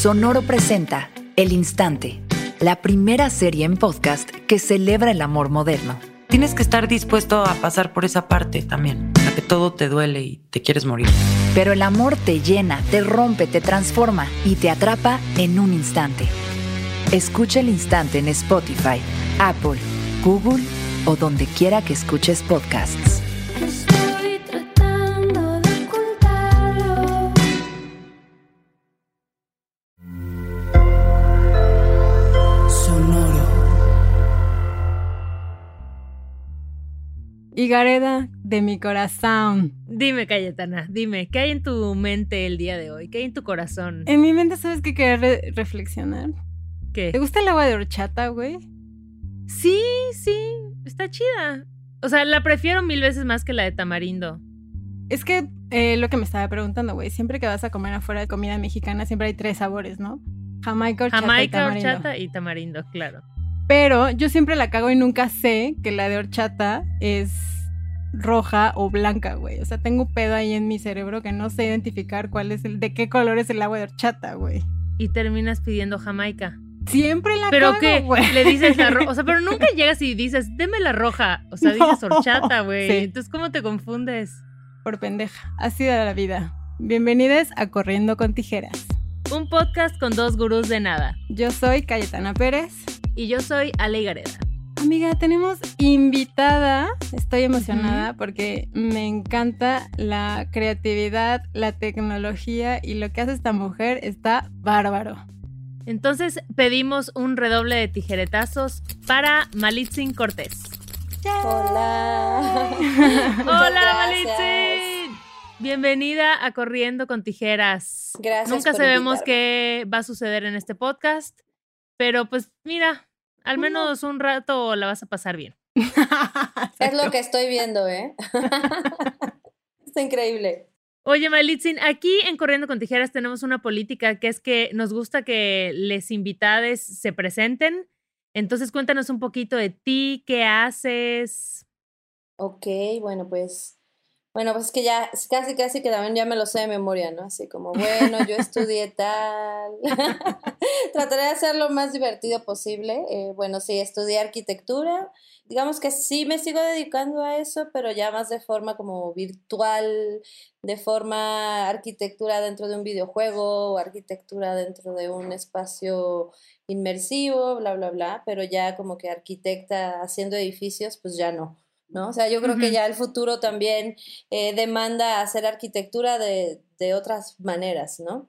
Sonoro presenta El Instante, la primera serie en podcast que celebra el amor moderno. Tienes que estar dispuesto a pasar por esa parte también, a que todo te duele y te quieres morir. Pero el amor te llena, te rompe, te transforma y te atrapa en un instante. Escucha el instante en Spotify, Apple, Google o donde quiera que escuches podcasts. Y Gareda de mi corazón. Dime, Cayetana, dime, ¿qué hay en tu mente el día de hoy? ¿Qué hay en tu corazón? En mi mente, ¿sabes qué quería re- reflexionar? ¿Qué? ¿Te gusta el agua de horchata, güey? Sí, sí, está chida. O sea, la prefiero mil veces más que la de tamarindo. Es que eh, lo que me estaba preguntando, güey, siempre que vas a comer afuera de comida mexicana, siempre hay tres sabores, ¿no? Jamaica, horchata y Jamaica, tamarindo. horchata y tamarindo, claro. Pero yo siempre la cago y nunca sé que la de horchata es roja o blanca, güey. O sea, tengo un pedo ahí en mi cerebro que no sé identificar cuál es el, de qué color es el agua de horchata, güey. Y terminas pidiendo Jamaica. Siempre la ¿Pero güey. Le dices la roja. O sea, pero nunca llegas y dices, deme la roja. O sea, dices No. horchata, güey. Sí. Entonces, ¿cómo te confundes? Por pendeja. Así de la vida. Bienvenidos a Corriendo con Tijeras. Un podcast con dos gurús de nada. Yo soy Cayetana Pérez. Y yo soy Ale Gareda. Amiga, tenemos invitada. Estoy emocionada porque me encanta la creatividad, la tecnología y lo que hace esta mujer está bárbaro. Entonces pedimos un redoble de tijeretazos para Malitzin Cortés. Hola. Muchas Hola, gracias. Malitzin. Bienvenida a Corriendo con Tijeras. Gracias Nunca por sabemos invitarme. qué va a suceder en este podcast, pero pues mira, al menos un rato la vas a pasar bien. Es lo que estoy viendo, ¿eh? Está increíble. Oye, Malitzin, aquí en Corriendo con Tijeras tenemos una política que es que nos gusta que les invitades se presenten. Entonces cuéntanos un poquito de ti, qué haces. Ok, bueno, pues. Bueno, pues es que ya casi, casi que también ya me lo sé de memoria, ¿no? Así como, bueno, yo estudié tal. Trataré de hacer lo más divertido posible. Eh, bueno, sí, estudié arquitectura. Digamos que sí me sigo dedicando a eso, pero ya más de forma como virtual, de forma arquitectura dentro de un videojuego o arquitectura dentro de un espacio inmersivo, bla, bla, bla, pero ya como que arquitecta haciendo edificios, pues ya no. ¿No? O sea, yo creo que ya el futuro también eh, demanda hacer arquitectura de, de otras maneras, ¿no? O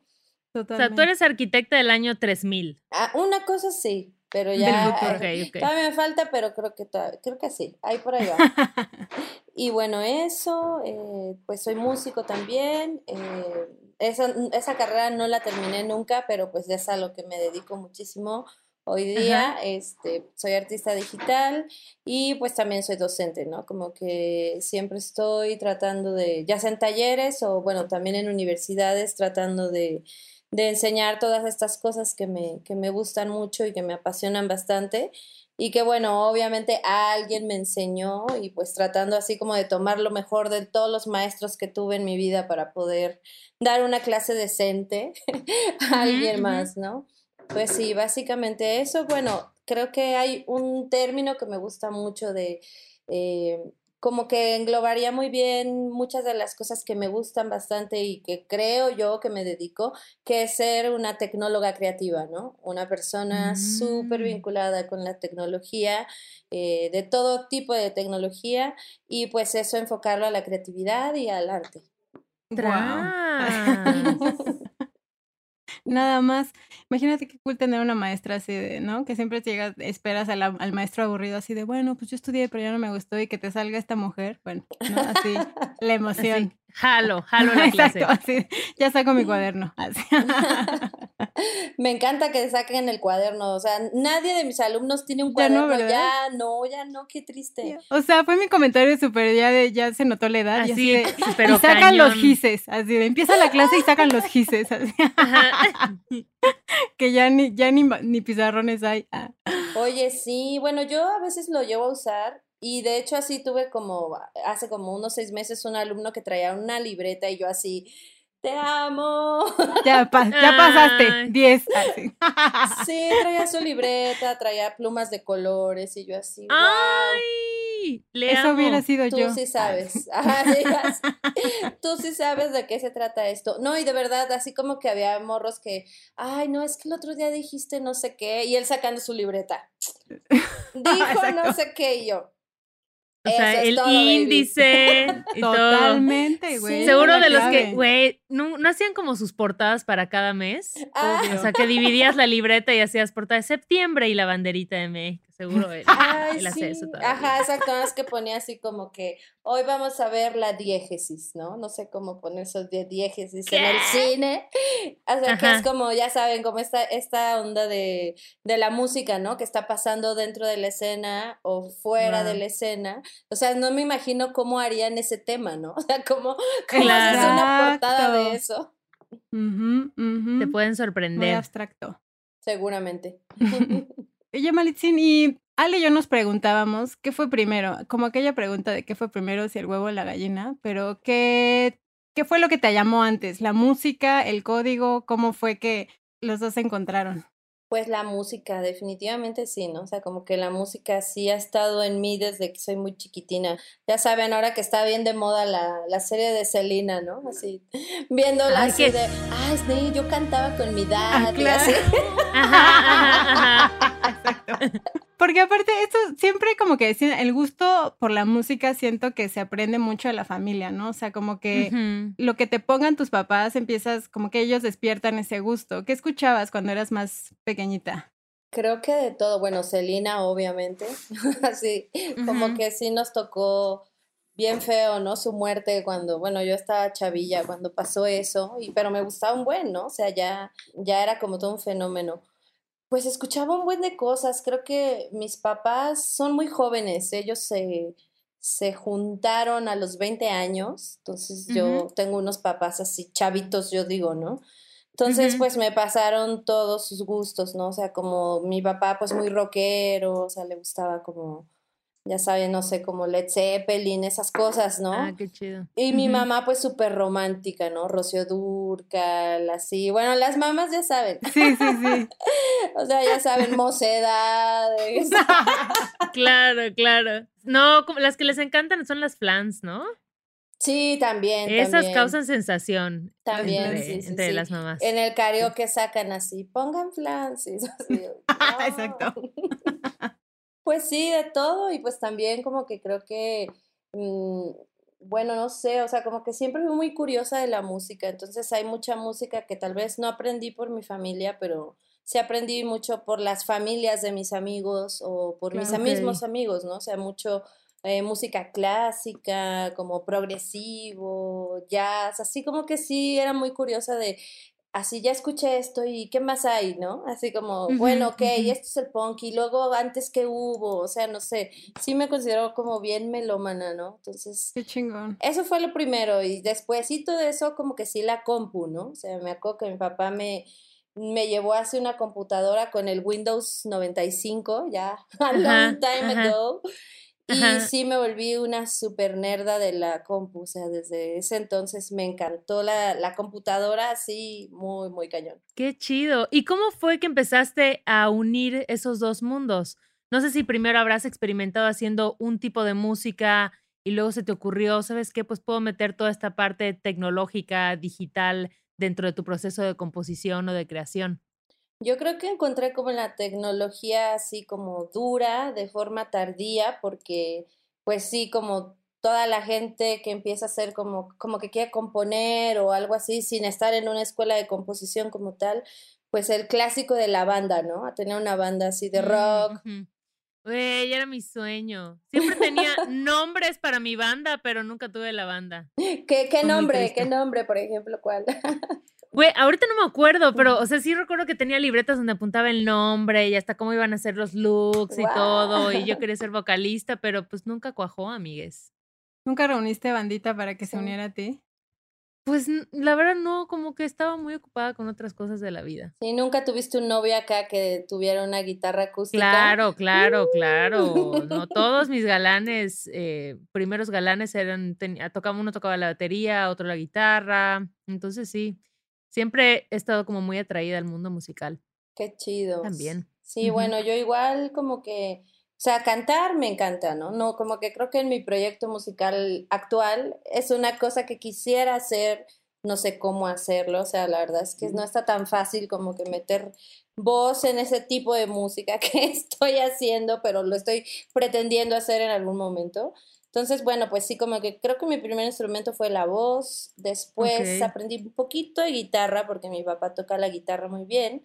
sea, Totalmente. tú eres arquitecta del año 3000. Ah, una cosa sí, pero ya eh, todavía me falta, pero creo que creo que sí, ahí por ahí va. Y bueno, eso, eh, pues soy músico también. eh, esa, esa carrera no la terminé nunca, pero pues es a lo que me dedico muchísimo hoy día. Este, soy artista digital y pues también soy docente, ¿no? Como que siempre estoy tratando de, ya sea en talleres o bueno, también en universidades, tratando de, de enseñar todas estas cosas que me, que me gustan mucho y que me apasionan bastante. Y que bueno, obviamente alguien me enseñó y pues tratando así como de tomar lo mejor de todos los maestros que tuve en mi vida para poder dar una clase decente a alguien más, ¿no? Pues sí, básicamente eso. Bueno, creo que hay un término que me gusta mucho de eh, como que englobaría muy bien muchas de las cosas que me gustan bastante y que creo yo que me dedico, que es ser una tecnóloga creativa, ¿no? Una persona súper Mm. vinculada con la tecnología, eh, de todo tipo de tecnología, y pues eso enfocarlo a la creatividad y al arte. Tras. Nada más. Imagínate qué cool tener una maestra así de, ¿no? Que siempre llegas, esperas la- al maestro aburrido así de, bueno, pues yo estudié, pero ya no me gustó y que te salga esta mujer. Bueno, ¿no? Así, la emoción. Jalo, jalo la clase. Exacto, así. Ya saco mi cuaderno. Así. Me encanta que saquen el cuaderno, o sea, nadie de mis alumnos tiene un Ya no, cuaderno, ¿verdad? ya no, ya no, qué triste. O sea, fue mi comentario súper ya de, ya se notó la edad. y así de, pero y sacan los gises, así de, empieza la clase y sacan los gises, que ya ni, ya ni, ni pizarrones hay. Ah. Oye, sí, bueno, yo a veces lo llevo a usar y de hecho así tuve como hace como unos seis meses un alumno que traía una libreta y yo así te amo. Ya, pa- ya pasaste. Ay. 10. así. Sí, traía su libreta, traía plumas de colores y yo así, wow. ¡Ay! Le Eso amo. hubiera sido Tú yo. sí sabes. Ajá, sí, sé. Tú sí sabes de qué se trata esto. No, y de verdad, así como que había morros que, ay, no, es que el otro día dijiste no sé qué, y él sacando su libreta. Dijo no sé qué, y yo. O sea, "Eso es el todo, baby". índice y todo. Totalmente, güey. Seguro la de los que, clave. güey, ¿no, no hacían como sus portadas para cada mes? Ah, O sea, que dividías la libreta y hacías portada de septiembre y la banderita de México. Seguro él, Ay, él hace sí. eso todavía. Ajá, exacto. Es que ponía así como que hoy vamos a ver la diégesis, ¿no? No sé cómo poner esos de diégesis en el cine. O sea, que es como, ya saben, como esta, esta onda de, de la música, ¿no? Que está pasando dentro de la escena o fuera de la escena. O sea, no me imagino cómo harían ese tema, ¿no? O sea, cómo, cómo haces una portada de Eso. Te pueden Muy sorprender. abstracto. Seguramente. Oye, Malitzin, y Ale y yo nos preguntábamos qué fue primero, como aquella pregunta de qué fue primero, si el huevo o la gallina, pero ¿qué, qué fue lo que te llamó antes? ¿La música, el código? ¿Cómo fue que los dos se encontraron? Pues la música, definitivamente sí, ¿no? O sea, como que la música sí ha estado en mí desde que soy muy chiquitina. Ya saben, ahora que está bien de moda la, la serie de Selena, ¿no? Así, viéndola Ay, así que- de, ay, sí, yo cantaba con mi dad, Ah, y claro. así. Ajá, ajá, ajá. Porque aparte, esto siempre como que decían, el gusto por la música siento que se aprende mucho de la familia, ¿no? O sea, como que lo que te pongan tus papás empiezas, como que ellos despiertan ese gusto. ¿Qué escuchabas cuando eras más pequeñita? Creo que de todo, bueno, Selena, obviamente, así, como que sí nos tocó bien feo, ¿no? Su muerte cuando, bueno, yo estaba chavilla cuando pasó eso, y, pero me gustaba un buen, ¿no? O sea, ya, ya era como todo un fenómeno. Pues escuchaba un buen de cosas, creo que mis papás son muy jóvenes, ellos se, se juntaron a los 20 años, entonces yo tengo unos papás así chavitos, yo digo, ¿no? Entonces, pues me pasaron todos sus gustos, ¿no? O sea, como mi papá, pues muy rockero, o sea, le gustaba como, ya saben, no sé, como Led Zeppelin, esas cosas, ¿no? Ah, qué chido. Y mi mamá, pues súper romántica, ¿no? Rocío Dúrcal, así. Bueno, las mamás ya saben, Sí, sí, sí. o sea, ya saben, mocedades. Claro, claro. No, como las que les encantan son las flans, ¿no? Sí, también, Esas también. causan sensación También, entre, sí, sí, entre sí. las mamás. En el karaoke sacan así, pongan no. Exacto. Pues sí, de todo, y pues también como que creo que, mm, bueno, no sé, o sea, como que siempre fui muy curiosa de la música, entonces hay mucha música que tal vez no aprendí por mi familia, pero sí aprendí mucho por las familias de mis amigos o por mis Claro, mismos amigos, ¿no? O sea, mucho eh, música clásica, como progresivo, jazz, así como que sí era muy curiosa de, así ya escuché esto y qué más hay, ¿no? Así como, bueno, ok, esto es el punk y luego antes que hubo, o sea, no sé, sí me considero como bien melómana, ¿no? Entonces, Qué chingón. eso fue lo primero y despuésito de eso como que sí la compu, ¿no? O sea, me acuerdo que mi papá me, me llevó hacia una computadora con el Windows 95, ya, a long time ajá. ago. Y sí me volví una super nerda de la compu, o sea, desde ese entonces me encantó la, la computadora así muy, muy cañón. Qué chido. ¿Y cómo fue que empezaste a unir esos dos mundos? No sé si primero habrás experimentado haciendo un tipo de música y luego se te ocurrió, ¿sabes qué? Pues puedo meter toda esta parte tecnológica, digital, dentro de tu proceso de composición o de creación. Yo creo que encontré como la tecnología así como dura, de forma tardía, porque pues sí, como toda la gente que empieza a hacer como, como que quiere componer o algo así sin estar en una escuela de composición como tal, pues el clásico de la banda, ¿no? A tener una banda así de Mm, rock. Güey, era mi sueño. Siempre tenía nombres para mi banda, pero nunca tuve la banda. ¿Qué, qué nombre? ¿Qué nombre, por ejemplo? ¿Cuál? Güey, ahorita no me acuerdo, pero, o sea, sí recuerdo que tenía libretas donde apuntaba el nombre y hasta cómo iban a ser los looks y todo, y yo quería ser vocalista, pero pues nunca cuajó, amigues. ¿Nunca reuniste bandita para que se Sí. uniera a ti? Pues la verdad no, como que estaba muy ocupada con otras cosas de la vida. ¿Y nunca tuviste un novio acá que tuviera una guitarra acústica? Claro, claro, claro. No todos mis galanes, eh, primeros galanes eran, ten- tocaba, uno tocaba la batería, otro la guitarra. Entonces sí, siempre he estado como muy atraída al mundo musical Qué chido. también. Sí, bueno, yo igual como que, o sea, cantar me encanta, ¿no? No, como que creo que en mi proyecto musical actual es una cosa que quisiera hacer, no sé cómo hacerlo, o sea, la verdad es que no está tan fácil como que meter voz en ese tipo de música que estoy haciendo, pero lo estoy pretendiendo hacer en algún momento. Entonces, bueno, pues sí, como que creo que mi primer instrumento fue la voz, después aprendí un poquito de guitarra porque mi papá toca la guitarra muy bien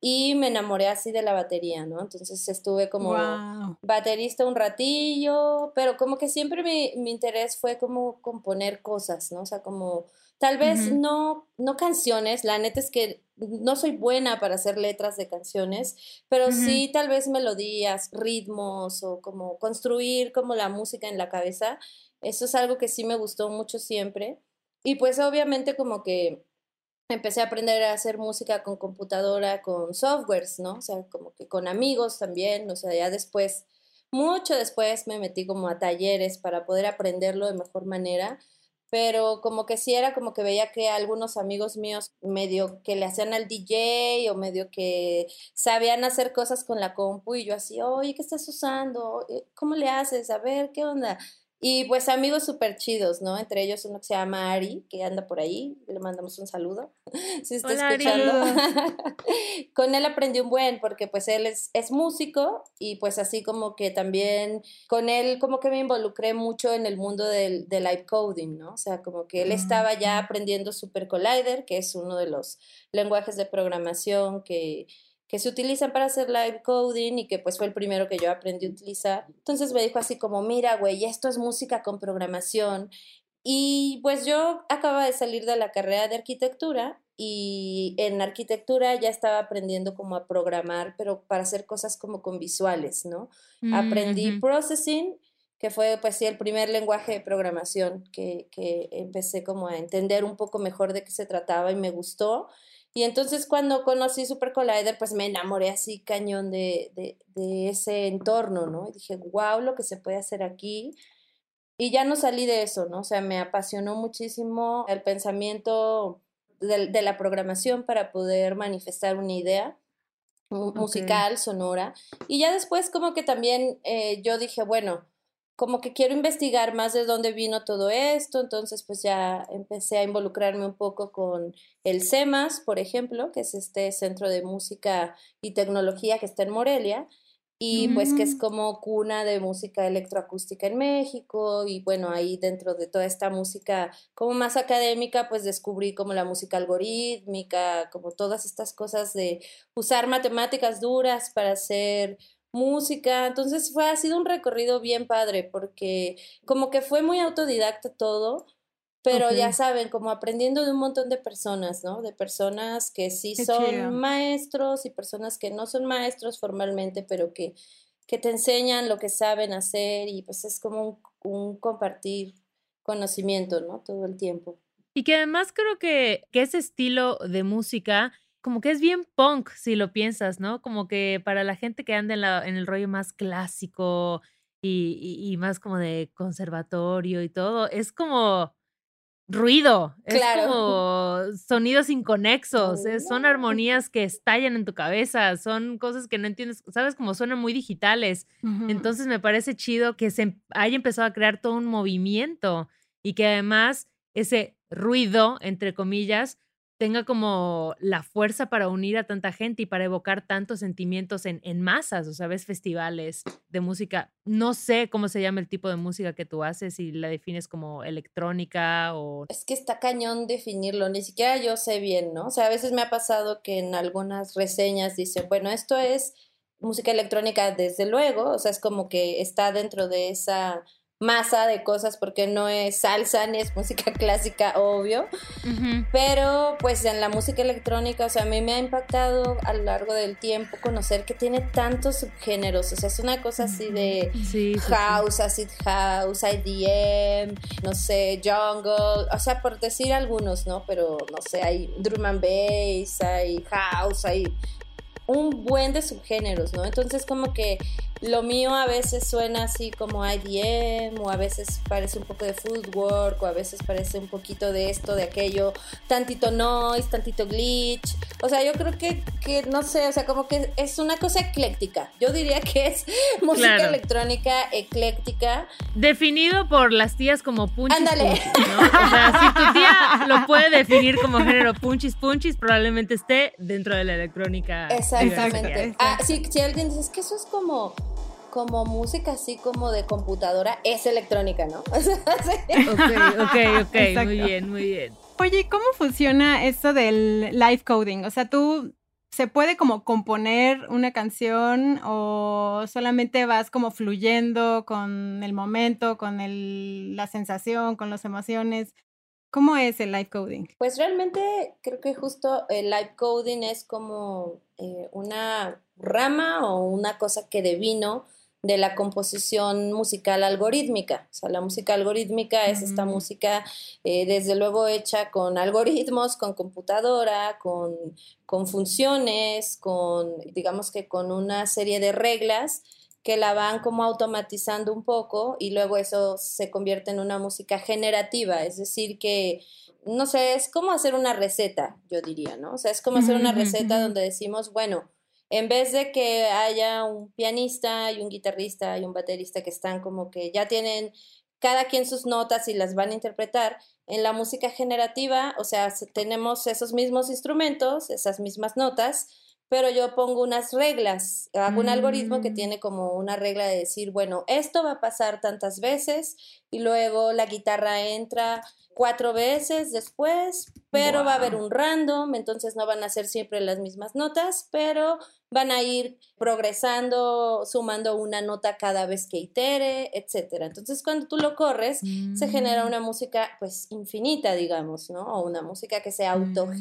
y me enamoré así de la batería, ¿no? Entonces estuve como Wow. baterista un ratillo, pero como que siempre mi, mi interés fue como componer cosas, ¿no? O sea, como tal vez no, no canciones, la neta es que no soy buena para hacer letras de canciones, pero sí tal vez melodías, ritmos o como construir como la música en la cabeza. Eso es algo que sí me gustó mucho siempre. Y pues obviamente como que empecé a aprender a hacer música con computadora, con softwares, ¿no? O sea, como que con amigos también, o sea, ya después, mucho después me metí como a talleres para poder aprenderlo de mejor manera, pero como que sí era como que veía que algunos amigos míos medio que le hacían al DJ o medio que sabían hacer cosas con la compu y yo así, oye, ¿qué estás usando? Eh, ¿Cómo le haces? A ver, ¿qué onda? Y pues amigos súper chidos, ¿no? Entre ellos uno que se llama Ari, que anda por ahí, le mandamos un saludo, si está Hola, escuchando. Con él aprendí un buen, porque pues él es, es músico y pues así como que también con él como que me involucré mucho en el mundo del, del live coding, ¿no? O sea, como que él estaba ya aprendiendo Super Collider, que es uno de los lenguajes de programación que que se utilizan para hacer live coding y que pues fue el primero que yo aprendí a utilizar. Entonces me dijo así como, mira, güey, esto es música con programación. Y pues yo acababa de salir de la carrera de arquitectura y en arquitectura ya estaba aprendiendo como a programar, pero para hacer cosas como con visuales, ¿no? Aprendí Ujú. processing, que fue pues sí el primer lenguaje de programación que, que empecé como a entender un poco mejor de qué se trataba y me gustó. Y entonces cuando conocí Super Collider, pues me enamoré así cañón de, de, de ese entorno, ¿no? Y dije, wow, lo que se puede hacer aquí. Y ya no salí de eso, ¿no? O sea, me apasionó muchísimo el pensamiento de, de la programación para poder manifestar una idea musical, sonora. Y ya después como que también eh, yo dije, bueno, como que quiero investigar más de dónde vino todo esto, entonces pues ya empecé a involucrarme un poco con el CEMAS, por ejemplo, que es este centro de música y tecnología que está en Morelia, y pues que es Mm. como cuna de música electroacústica en México, y bueno, ahí dentro de toda esta música como más académica, pues descubrí como la música algorítmica, como todas estas cosas de usar matemáticas duras para hacer música. Entonces fue, ha sido un recorrido bien padre porque como que fue muy autodidacta todo, pero ya saben, como aprendiendo de un montón de personas, ¿no? De personas que sí Qué son chido. maestros y personas que no son maestros formalmente, pero que, que te enseñan lo que saben hacer y pues es como un, un compartir conocimiento, ¿no? Todo el tiempo. Y que además creo que, que ese estilo de música, como que es bien punk, si lo piensas, ¿no? Como que para la gente que anda en, la- en el rollo más clásico y, y- y más como de conservatorio y todo, es como ruido, es como sonidos inconexos, es- son armonías que estallan en tu cabeza, son cosas que no entiendes, ¿sabes? Como suenan muy digitales. Entonces me parece chido que se em- haya empezado a crear todo un movimiento y que además ese ruido, entre comillas, tenga como la fuerza para unir a tanta gente y para evocar tantos sentimientos en, en masas, o sea, ves festivales de música. No sé cómo se llama el tipo de música que tú haces, si la defines como electrónica o... Es que está cañón definirlo, ni siquiera yo sé bien, ¿no? O sea, a veces me ha pasado que en algunas reseñas dicen, bueno, esto es música electrónica desde luego, o sea, es como que está dentro de esa masa de cosas porque no es salsa ni es música clásica, obvio. Pero pues en la música electrónica, o sea, a mí me ha impactado a lo largo del tiempo conocer que tiene tantos subgéneros, o sea, es una cosa así de Sí, sí, sí. house, acid house, IDM, no sé, jungle, o sea, por decir algunos, ¿no? Pero no sé, hay drum and bass, hay house, hay un buen de subgéneros, ¿no? Entonces como que lo mío a veces suena así como IDM o a veces parece un poco de footwork o a veces parece un poquito de esto, de aquello, tantito noise, tantito glitch. O sea, yo creo que, que no sé, o sea, como que es una cosa ecléctica. Yo diría que es música Claro. electrónica ecléctica. Definido por las tías como punchis Ándale. punchis, ¿no? O sea, si tu tía lo puede definir como género punchis punchis, probablemente esté dentro de la electrónica. Exactamente. Ah, sí, si alguien dice, es que eso es como como música así como de computadora, es electrónica, ¿no? Sí. Ok, ok, ok, Exacto. muy bien, muy bien. Oye, ¿y ¿cómo funciona esto del live coding? O sea, tú se puede como componer una canción o solamente vas como fluyendo con el momento, con el, la sensación, con las emociones. ¿Cómo es el live coding? Pues realmente creo que justo el live coding es como eh, una rama o una cosa que devino de la composición musical algorítmica. O sea, la música algorítmica es esta Mm. música eh, desde luego hecha con algoritmos, con computadora, con, con funciones, con, digamos que con una serie de reglas que la van como automatizando un poco y luego eso se convierte en una música generativa, es decir, que, no sé, es como hacer una receta, yo diría, ¿no? O sea, es como hacer una receta donde decimos, bueno, en vez de que haya un pianista y un guitarrista y un baterista que están como que ya tienen cada quien sus notas y las van a interpretar, en la música generativa, o sea, se- tenemos esos mismos instrumentos, esas mismas notas, pero yo pongo unas reglas, hago un algoritmo que Mm. tiene como una regla de decir, bueno, esto va a pasar tantas veces y luego la guitarra entra cuatro veces después, pero va a haber un random, entonces no van a ser siempre las mismas notas, pero van a ir progresando, sumando una nota cada vez que itere, etcétera. Entonces, cuando tú lo corres, se genera Mm. una música pues infinita, digamos, ¿no? O una música que se Mm.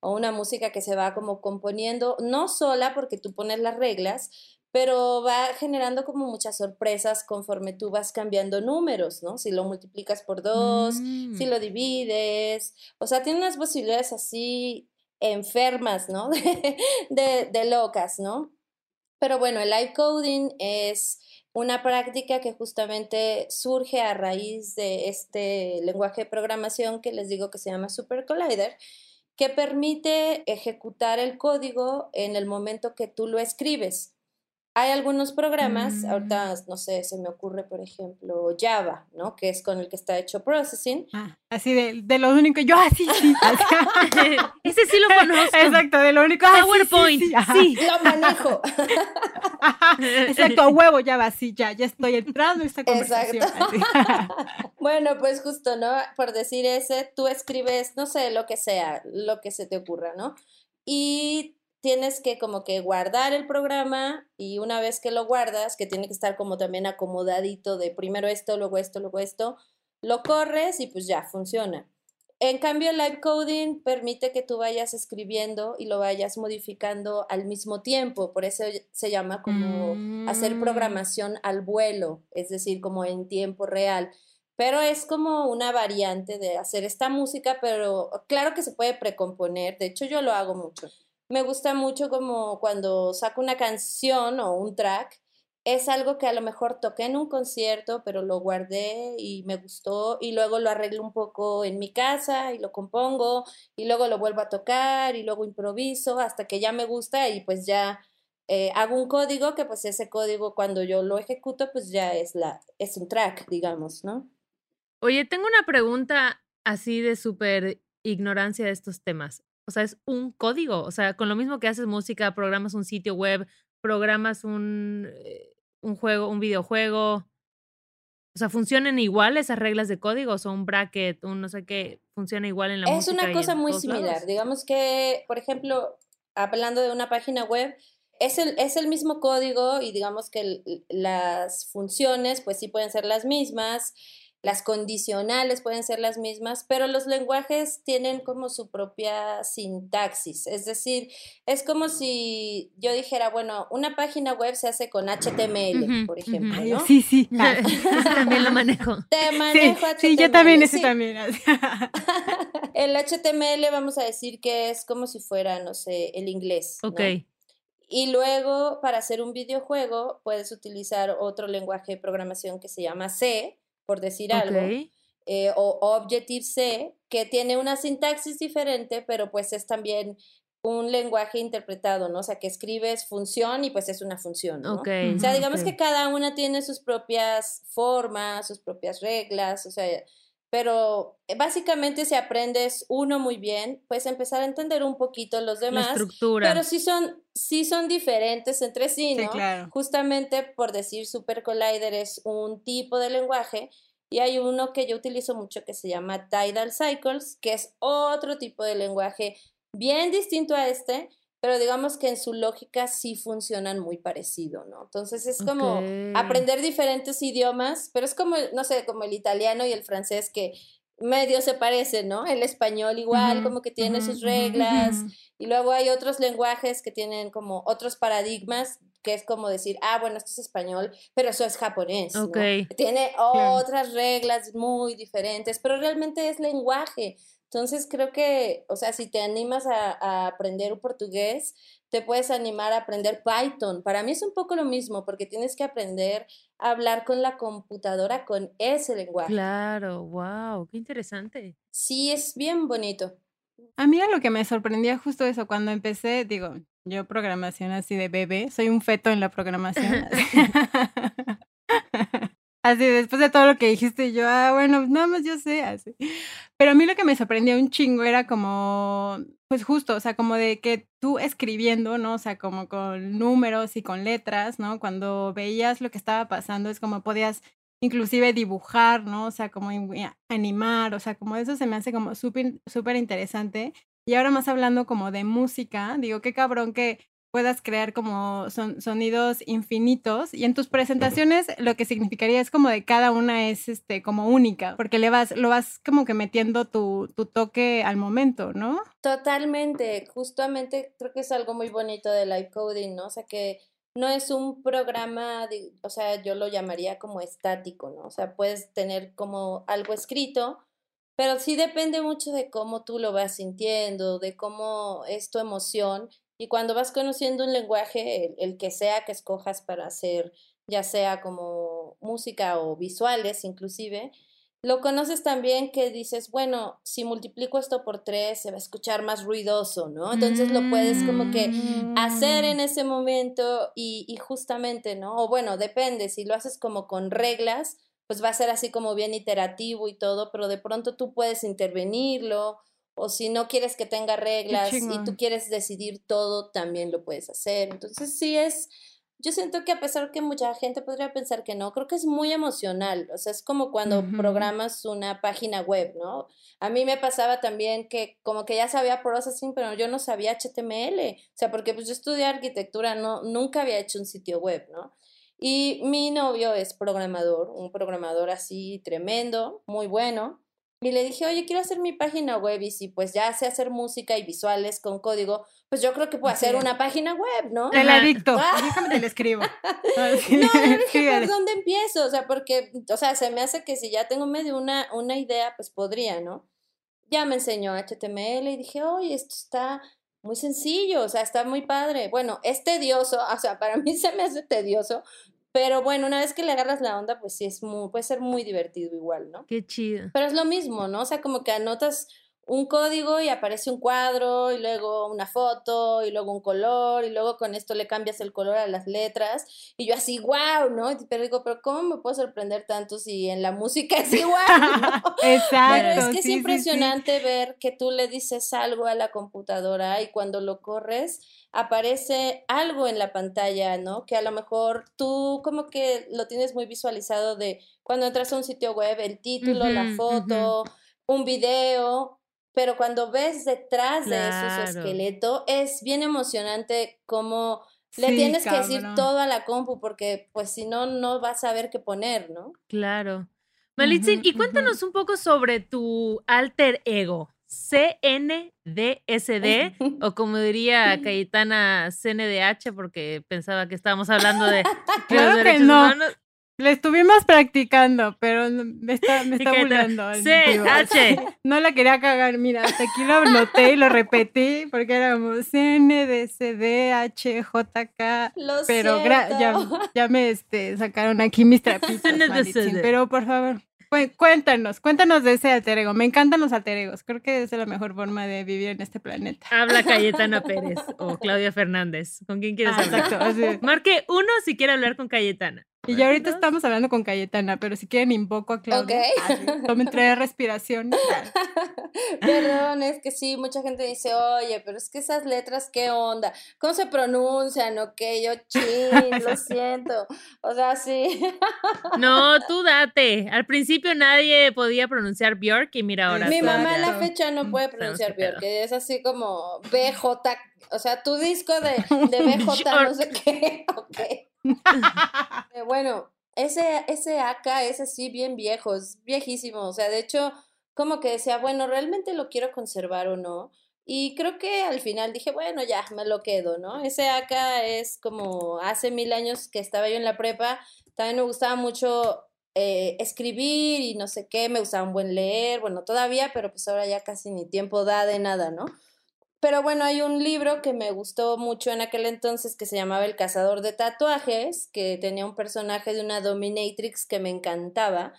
O una música que se va como componiendo, no sola porque tú pones las reglas, pero va generando como muchas sorpresas conforme tú vas cambiando números, ¿no? Si lo multiplicas por dos, Mm. si lo divides, o sea, tiene unas posibilidades así enfermas, ¿no? De, de, de locas, ¿no? Pero bueno, el live coding es una práctica que justamente surge a raíz de este lenguaje de programación que les digo que se llama Super Collider, que permite ejecutar el código en el momento que tú lo escribes. Hay algunos programas, Mm. ahorita no sé, se me ocurre, por ejemplo, Java, ¿no? Que es con el que está hecho processing. Ah, así de, de lo único, yo así, sí. así. Ese sí lo conozco. Exacto, de lo único. ah, sí, sí, PowerPoint. sí. Sí. Lo manejo. Ajá, Exacto, a huevo, ya va, sí, ya, ya estoy entrando en esta conversación. Exacto. Bueno, pues justo, ¿no? Por decir ese, tú escribes, no sé, lo que sea, lo que se te ocurra, ¿no? Y tienes que como que guardar el programa y una vez que lo guardas, que tiene que estar como también acomodadito de primero esto, luego esto, luego esto, lo corres y pues ya funciona. En cambio, el live coding permite que tú vayas escribiendo y lo vayas modificando al mismo tiempo, por eso se llama como hacer Mm. programación al vuelo, es decir, como en tiempo real. Pero es como una variante de hacer esta música, pero claro que se puede precomponer, de hecho yo lo hago mucho. Me gusta mucho como cuando saco una canción o un track, es algo que a lo mejor toqué en un concierto, pero lo guardé y me gustó y luego lo arreglo un poco en mi casa y lo compongo y luego lo vuelvo a tocar y luego improviso hasta que ya me gusta y pues ya eh, hago un código que pues ese código cuando yo lo ejecuto pues ya es la es un track, digamos, ¿no? Oye, tengo una pregunta así de súper ignorancia de estos temas. O sea, es un código. O sea, con lo mismo que haces música, programas un sitio web, programas un, eh, un juego, un videojuego. O sea, ¿funcionan igual esas reglas de código? O un bracket, un no sé qué, funciona igual en la Es música. una y cosa muy similar. lados? Digamos que, por ejemplo, hablando de una página web, es el, es el mismo código y digamos que el- las funciones pues sí pueden ser las mismas, las condicionales pueden ser las mismas, pero los lenguajes tienen como su propia sintaxis. Es decir, es como si yo dijera, bueno, una página web se hace con HTML, por ejemplo, ¿no? sí, sí. Ah, Ese también lo manejo. Te sí, manejo sí, yo HTML, también, ese sí. también. El HTML vamos a decir que es como si fuera, no sé, el inglés. ¿no? Ok. Y luego, para hacer un videojuego, puedes utilizar otro lenguaje de programación que se llama C, por decir algo, eh, o Objective-C, que tiene una sintaxis diferente, pero pues es también un lenguaje interpretado, ¿no? O sea, que escribes función y pues es una función, ¿no? Ok. O sea, digamos ok. que cada una tiene sus propias formas, sus propias reglas, o sea, pero eh, básicamente si aprendes uno muy bien, puedes empezar a entender un poquito los La demás, estructura. pero sí son, sí son diferentes entre sí, Sí, ¿no? claro. Justamente por decir Super Collider es un tipo de lenguaje y hay uno que yo utilizo mucho que se llama Tidal Cycles, que es otro tipo de lenguaje bien distinto a este, pero digamos que en su lógica sí funcionan muy parecido, ¿no? Entonces es como Ok. aprender diferentes idiomas, pero es como, no sé, como el italiano y el francés que medio se parecen, ¿no? El español igual, Ujú, como que tiene ujú, sus ujú, reglas, ujú. y luego hay otros lenguajes que tienen como otros paradigmas, que es como decir, ah, bueno, esto es español, pero eso es japonés, ¿no? Ok. Tiene otras reglas muy diferentes, pero realmente es lenguaje. Entonces creo que, o sea, si te animas a, a aprender un portugués, te puedes animar a aprender Python. Para mí es un poco lo mismo, porque tienes que aprender a hablar con la computadora con ese lenguaje. Claro, wow, qué interesante. Sí, es bien bonito. A mí era lo que me sorprendía justo eso, cuando empecé, digo, yo programación así de bebé, soy un feto en la programación. Así, después de todo lo que dijiste, yo, ah, bueno, nada más yo sé, así. Pero a mí lo que me sorprendía un chingo era como, pues justo, o sea, como de que tú escribiendo, ¿no? O sea, como con números y con letras, ¿no? Cuando veías lo que estaba pasando, es como podías inclusive dibujar, ¿no? O sea, como in- animar, o sea, como eso se me hace como súper, súper interesante. Y ahora más hablando como de música, digo, qué cabrón que puedas crear como son, sonidos infinitos y en tus presentaciones lo que significaría es como de cada una es este como única, porque le vas, lo vas como que metiendo tu, tu toque al momento, ¿no? Totalmente, justamente creo que es algo muy bonito del live coding, ¿no? O sea, que no es un programa, de- o sea, yo lo llamaría como estático, ¿no? O sea, puedes tener como algo escrito, pero sí depende mucho de cómo tú lo vas sintiendo, de cómo es tu emoción. Y cuando vas conociendo un lenguaje, el, el que sea que escojas para hacer, ya sea como música o visuales inclusive, lo conoces también que dices, bueno, si multiplico esto por tres, se va a escuchar más ruidoso, ¿no? Entonces lo puedes como que hacer Mm. en ese momento y, y justamente, ¿no? O bueno, depende, si lo haces como con reglas, pues va a ser así como bien iterativo y todo, pero de pronto tú puedes intervenirlo, o si no quieres que tenga reglas y tú quieres decidir todo, también lo puedes hacer. Entonces sí es, yo siento que a pesar que mucha gente podría pensar que no, creo que es muy emocional, o sea, es como cuando programas una página web, ¿no? A mí me pasaba también que como que ya sabía processing, pero yo no sabía HTML, o sea, porque pues yo estudié arquitectura, no, nunca había hecho un sitio web, ¿no? Y mi novio es programador, un programador así tremendo, muy bueno. Y le dije, oye, quiero hacer mi página web y si pues ya sé hacer música y visuales con código, pues yo creo que puedo hacer una página web, ¿no? Te la Ajá. dicto, Ah. déjame te la escribo. Así, No, yo dije. ¿por dónde empiezo? O sea, porque, o sea, se me hace que si ya tengo medio una, una idea, pues podría, ¿no? Ya me enseñó HTML y dije, oye, esto está muy sencillo, o sea, está muy padre. Bueno, es tedioso, o sea, para mí se me hace tedioso, pero bueno, una vez que le agarras la onda, pues sí, es muy, puede ser muy divertido igual, ¿no? Qué chido. Pero es lo mismo, ¿no? O sea, como que anotas un código y aparece un cuadro y luego una foto y luego un color y luego con esto le cambias el color a las letras y yo así, wow, ¿no? Pero digo, pero ¿cómo me puedo sorprender tanto si en la música es igual? ¿no? Exacto. Pero es que es sí, sí, sí. impresionante ver que tú le dices algo a la computadora y cuando lo corres aparece algo en la pantalla, ¿no? Que a lo mejor tú como que lo tienes muy visualizado de cuando entras a un sitio web, el título, la foto, un video, pero cuando ves detrás de eso Claro. su esqueleto es bien emocionante cómo Le Sí, tienes que decir todo a la compu porque pues si no, no vas a saber qué poner, ¿no? Claro. Malitzin, y cuéntanos un poco sobre tu alter ego, CNDSD, o como diría Cayetana, CNDH, porque pensaba que estábamos hablando de, de Claro los que derechos no. humanos. Le estuvimos practicando, pero no- me está, me está burlando. vivo. CH. No la quería cagar, mira, hasta aquí lo anoté y lo repetí porque éramos CN, DCD, H, JK, Lo pero ya, ya me este, sacaron aquí mis trapitos. Malitzin, pero por favor, cu- cuéntanos, cuéntanos de ese alter ego. Me encantan los alter egos, creo que es la mejor forma de vivir en este planeta. Habla Cayetana Pérez o Claudia Fernández. ¿Con quién quieres Ah, hablar? exacto, así. Marque uno si quiere hablar con Cayetana. Y ya ahorita estamos hablando con Cayetana, pero si quieren invoco a Claudia. Ok. Así, Tomen tres respiraciones. Perdón, es que sí, mucha gente dice, oye, pero es que esas letras, ¿qué onda? ¿Cómo se pronuncian? Ok, yo chin, lo siento. O sea, sí. No, tú date. Al principio nadie podía pronunciar Bjork y mira ahora. Mi mamá a la fecha no puede pronunciar que es así como BJ, o sea, tu disco de, de BJ no sé qué, ok. Eh, bueno, ese, ese AK es así bien viejo, es viejísimo, o sea, de hecho, como que decía, bueno, ¿realmente lo quiero conservar o no? Y creo que al final dije, bueno, ya, me lo quedo, ¿no? Ese AK es como hace mil años que estaba yo en la prepa, también me gustaba mucho eh, escribir y no sé qué, me gustaba un buen leer, bueno, todavía, pero pues ahora ya casi ni tiempo da de nada, ¿no? Pero bueno, hay un libro que me gustó mucho en aquel entonces que se llamaba El cazador de tatuajes, que tenía un personaje de una dominatrix que me encantaba.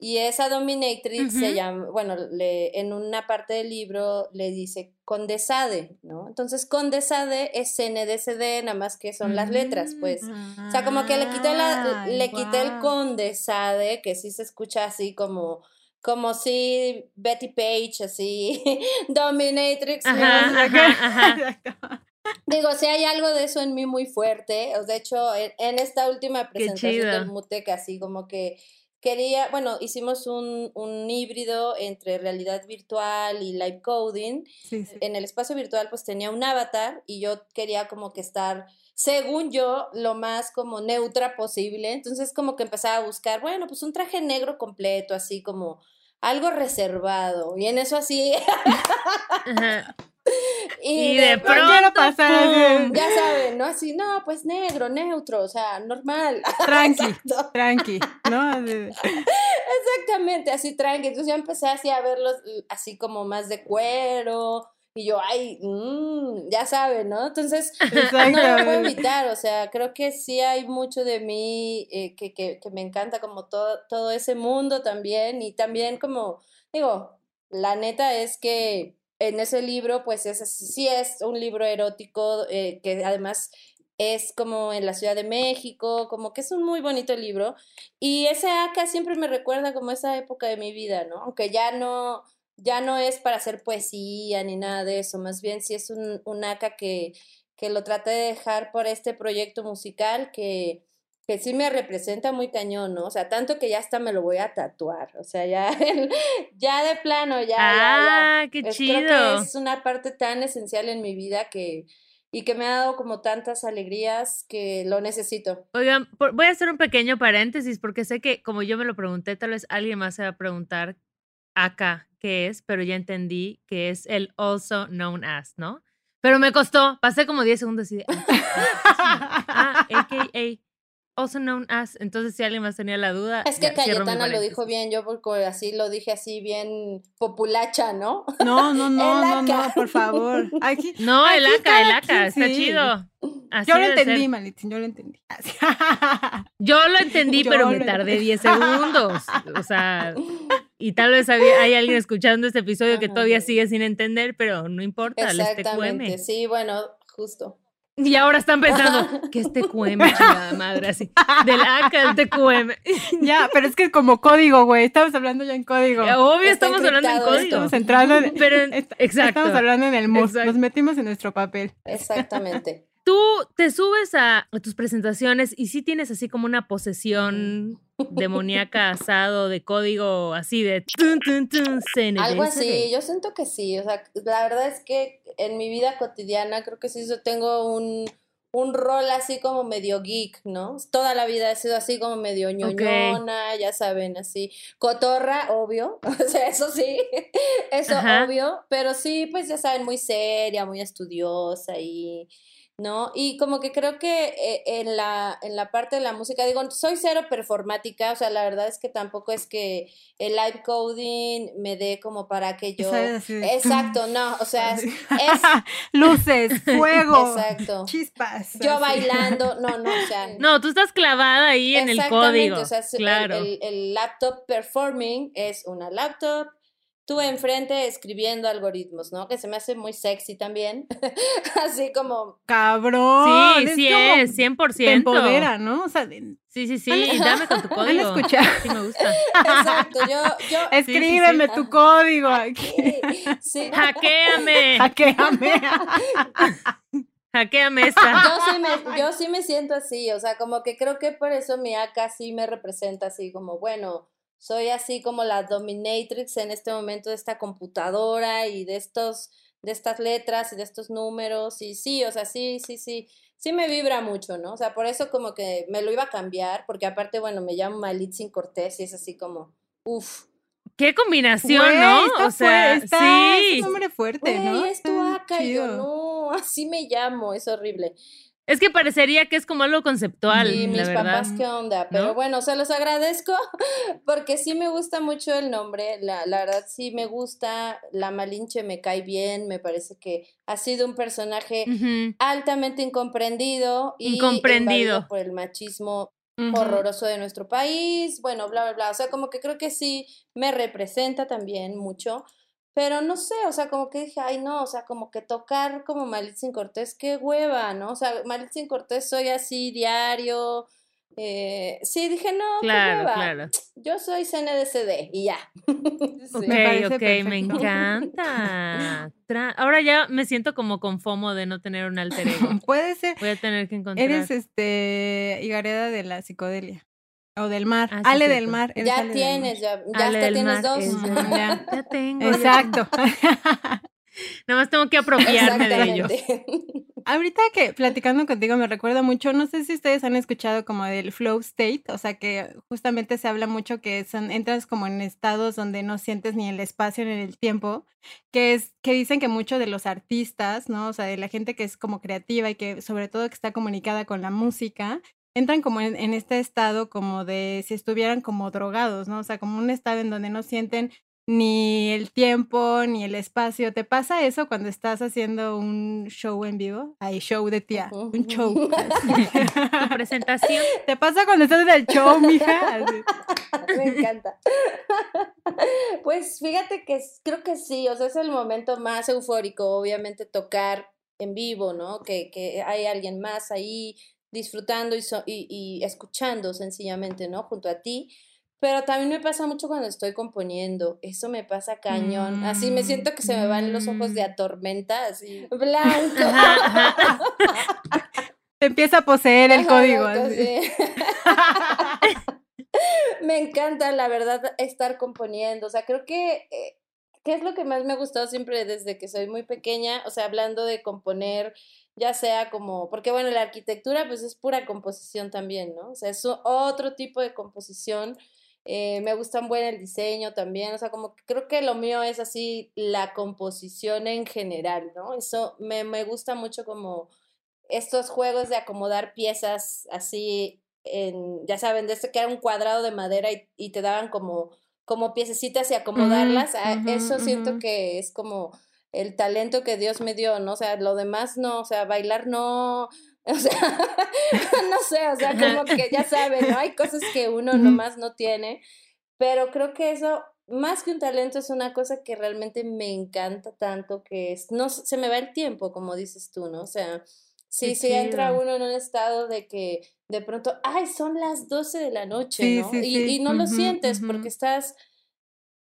Y esa dominatrix se llama, bueno, le, en una parte del libro le dice condesade, ¿no? Entonces condesade es CNDCD, nada más que son las letras, pues. O sea, como que le quité, la, Ay, le quité el condesade, que sí se escucha así como, como si Betty Page, así, Dominatrix. ¿no? Ajá, ajá, ajá. Digo, si hay algo de eso en mí muy fuerte. De hecho, en, en esta última presentación del Mutec, así como que quería, bueno, hicimos un, un híbrido entre realidad virtual y live coding Sí, sí. en el espacio virtual pues tenía un avatar y yo quería como que estar, según yo, lo más como neutra posible. Entonces como que empezaba a buscar, bueno, pues un traje negro completo, así como algo reservado. Y en eso así, Ajá. y, Y de pronto, pronto, pasar así. ¡pum! ya saben, ¿no? Así, no, pues negro, neutro, o sea, normal. Tranqui, tranqui, ¿no? Exactamente, así tranqui. Entonces yo empecé así a verlos así como más de cuero. Y yo, ay, mm, ya saben, ¿no? Entonces, no lo puedo evitar, o sea, creo que sí hay mucho de mí eh, que, que, que me encanta como todo, todo ese mundo también y también como, digo, la neta es que en ese libro pues es, sí es un libro erótico eh, que además es como en la Ciudad de México, como que es un muy bonito libro y ese acá siempre me recuerda como esa época de mi vida, ¿no? Aunque ya no, ya no es para hacer poesía ni nada de eso, más bien sí es un, un acá que, que lo traté de dejar por este proyecto musical que, que sí me representa muy cañón, ¿no? O sea, tanto que ya hasta me lo voy a tatuar, o sea, ya, ya de plano, ya, ya, ya. Ah, qué Es- chido. Creo que es una parte tan esencial en mi vida que, y que me ha dado como tantas alegrías que lo necesito. Oigan, por- voy a hacer un pequeño paréntesis porque sé que como yo me lo pregunté, tal vez alguien más se va a preguntar acá qué es, pero ya entendí que es el also known as, ¿no? Pero me costó, pasé como 10 segundos de, ah, AKA, also known as. Entonces, si alguien más tenía la duda, Es que ya, Cayetana lo dijo bien, yo porque así lo dije así bien populacha, ¿no? No, no, no, El no, no, por favor. Aquí, No, el Aquí el cada acá, quien, está sí. chido. Así yo lo entendí, Malitzin, yo lo entendí. Yo lo entendí, Yo pero me tardé 10 segundos. O sea, y tal vez había- hay alguien escuchando este episodio que todavía sigue sin entender, pero no importa, les te sí, bueno, justo. Y ahora están pensando, ¿qué es TQM, chingada madre? Así, del ACA al TQM. ya, pero es que como código, güey, estamos hablando ya en código. Obvio, Está estamos hablando en código. Estamos entrando en, Pero, en- est- exacto. estamos hablando en el mood, Exacto. nos metimos en nuestro papel. Exactamente. Tú te subes a, a tus presentaciones y sí tienes así como una posesión demoníaca asado de código así de tun, tun. Algo así, yo siento que sí, o sea, la verdad es que en mi vida cotidiana creo que sí yo tengo un, un rol así como medio geek, ¿no? Toda la vida he sido así como medio ñoñona, ya saben, así. Cotorra, obvio, o sea, eso sí, eso Ajá. obvio, pero sí, pues ya saben, muy seria, muy estudiosa y... ¿no? Y como que creo que eh, en la, en la parte de la música, digo, soy cero performática, o sea, la verdad es que tampoco es que el live coding me dé como para que yo... Exacto, no, o sea, es, Luces, fuego, exacto. chispas. Yo así. bailando, no, no, o sea... No, tú estás clavada ahí en el Exactamente, código. o sea, el- claro. el, el laptop performing es una laptop, tú enfrente escribiendo algoritmos, ¿no? Que se me hace muy sexy también, así como... Cabrón. sí, sí como es, 100%. Te empodera, ¿no? O sea, de- Sí, sí, sí, dame con tu código. escuchado. Sí, me gusta. Exacto, yo... yo Escríbeme sí. tu código aquí. sí, Hackéame, Hackeame. hackéame esta. yo sí, me, yo sí me siento así, o sea, como que creo que por eso mi AK sí me representa así, como, bueno, soy así como la dominatrix en este momento de esta computadora y de estos, de estas letras y de estos números, y sí, o sea, sí, sí, sí, sí me vibra mucho, ¿no? O sea, por eso como que me lo iba a cambiar, porque aparte, bueno, me llamo Malitzin Cortés y es así como, uff, Qué combinación, Güey, ¿no? está o sea, está- sí. Es un nombre fuerte, güey, ¿no? es y yo, no, así me llamo, es horrible. Es que parecería que es como algo conceptual, Y la mis verdad. papás, ¿qué onda? Pero ¿No? bueno, se los agradezco porque sí me gusta mucho el nombre. La, la verdad, sí me gusta. La Malinche me cae bien. Me parece que ha sido un personaje altamente incomprendido y Incomprendido. por el machismo horroroso de nuestro país. Bueno, bla, bla, bla. O sea, como que creo que sí me representa también mucho. Pero no sé, o sea, como que dije, ay, no, o sea, como que tocar como Malitzin Cortés, qué hueva, ¿no? O sea, Malitzin Cortés soy así diario. eh, sí, dije, no, qué Claro, hueva. claro. Yo soy CNDCD y ya. Sí. Ok, Me ok, me perfecto. encanta. Tra- Ahora ya me siento como con FOMO de no tener un alter ego. Puede ser. Voy a tener que encontrar. Eres este Higareda de la psicodelia. O del mar. Ah, sí, Ale del mar. Ya Ale tienes, ya, ya Ale hasta del tienes mar, dos. es Ujú, verdad. ya. Ya tengo. Exacto. Nada más tengo que apropiarme de ellos. Ahorita que platicando contigo me recuerda mucho, no sé si ustedes han escuchado como del flow state, o sea que justamente se habla mucho que son, entras como en estados donde no sientes ni el espacio ni el tiempo, que es, que dicen que mucho de los artistas, ¿no? O sea, de la gente que es como creativa y que sobre todo que está comunicada con la música, entran como en, en este estado como de si estuvieran como drogados, ¿no? O sea, como un estado en donde no sienten ni el tiempo, ni el espacio. ¿Te pasa eso cuando estás haciendo un show en vivo? Ay, show de tía, un show. Tu presentación. ¿Te pasa cuando estás en el show, mija? Así. Me encanta. Pues fíjate que creo que sí, o sea, es el momento más eufórico, obviamente tocar en vivo, ¿no? Que, que hay alguien más ahí disfrutando y, so- y, y escuchando sencillamente, ¿no? Junto a ti. Pero también me pasa mucho cuando estoy componiendo, eso me pasa cañón. Así me siento que se me van los ojos de Mm. atormenta, así blanco. Ajá, ajá. Te empieza a poseer el Ajá, código. loco, así. sí. me encanta, la verdad, estar componiendo. O sea, creo que, eh, ¿qué es lo que más me ha gustado siempre desde que soy muy pequeña? O sea, hablando de componer, ya sea como, porque bueno, la arquitectura pues es pura composición también, ¿no? O sea, es otro tipo de composición. Eh, me gusta un buen el diseño también, o sea, como que creo que lo mío es así la composición en general, ¿no? Eso me, me gusta mucho como estos juegos de acomodar piezas así en, ya saben, de este que era un cuadrado de madera y, y te daban como, como piececitas y acomodarlas, ah, eso siento que es como el talento que Dios me dio, ¿no? O sea, lo demás no, o sea, bailar no, o sea, no sé, o sea, como que ya saben, ¿no? Hay cosas que uno nomás no tiene, pero creo que eso, más que un talento, es una cosa que realmente me encanta tanto, que es, no se me va el tiempo, como dices tú, ¿no? O sea, sí, sí entra uno en un estado de que de pronto, ay, son las 12 de la noche, Sí, ¿no? sí, y, y no lo Ujú, sientes ujú. porque estás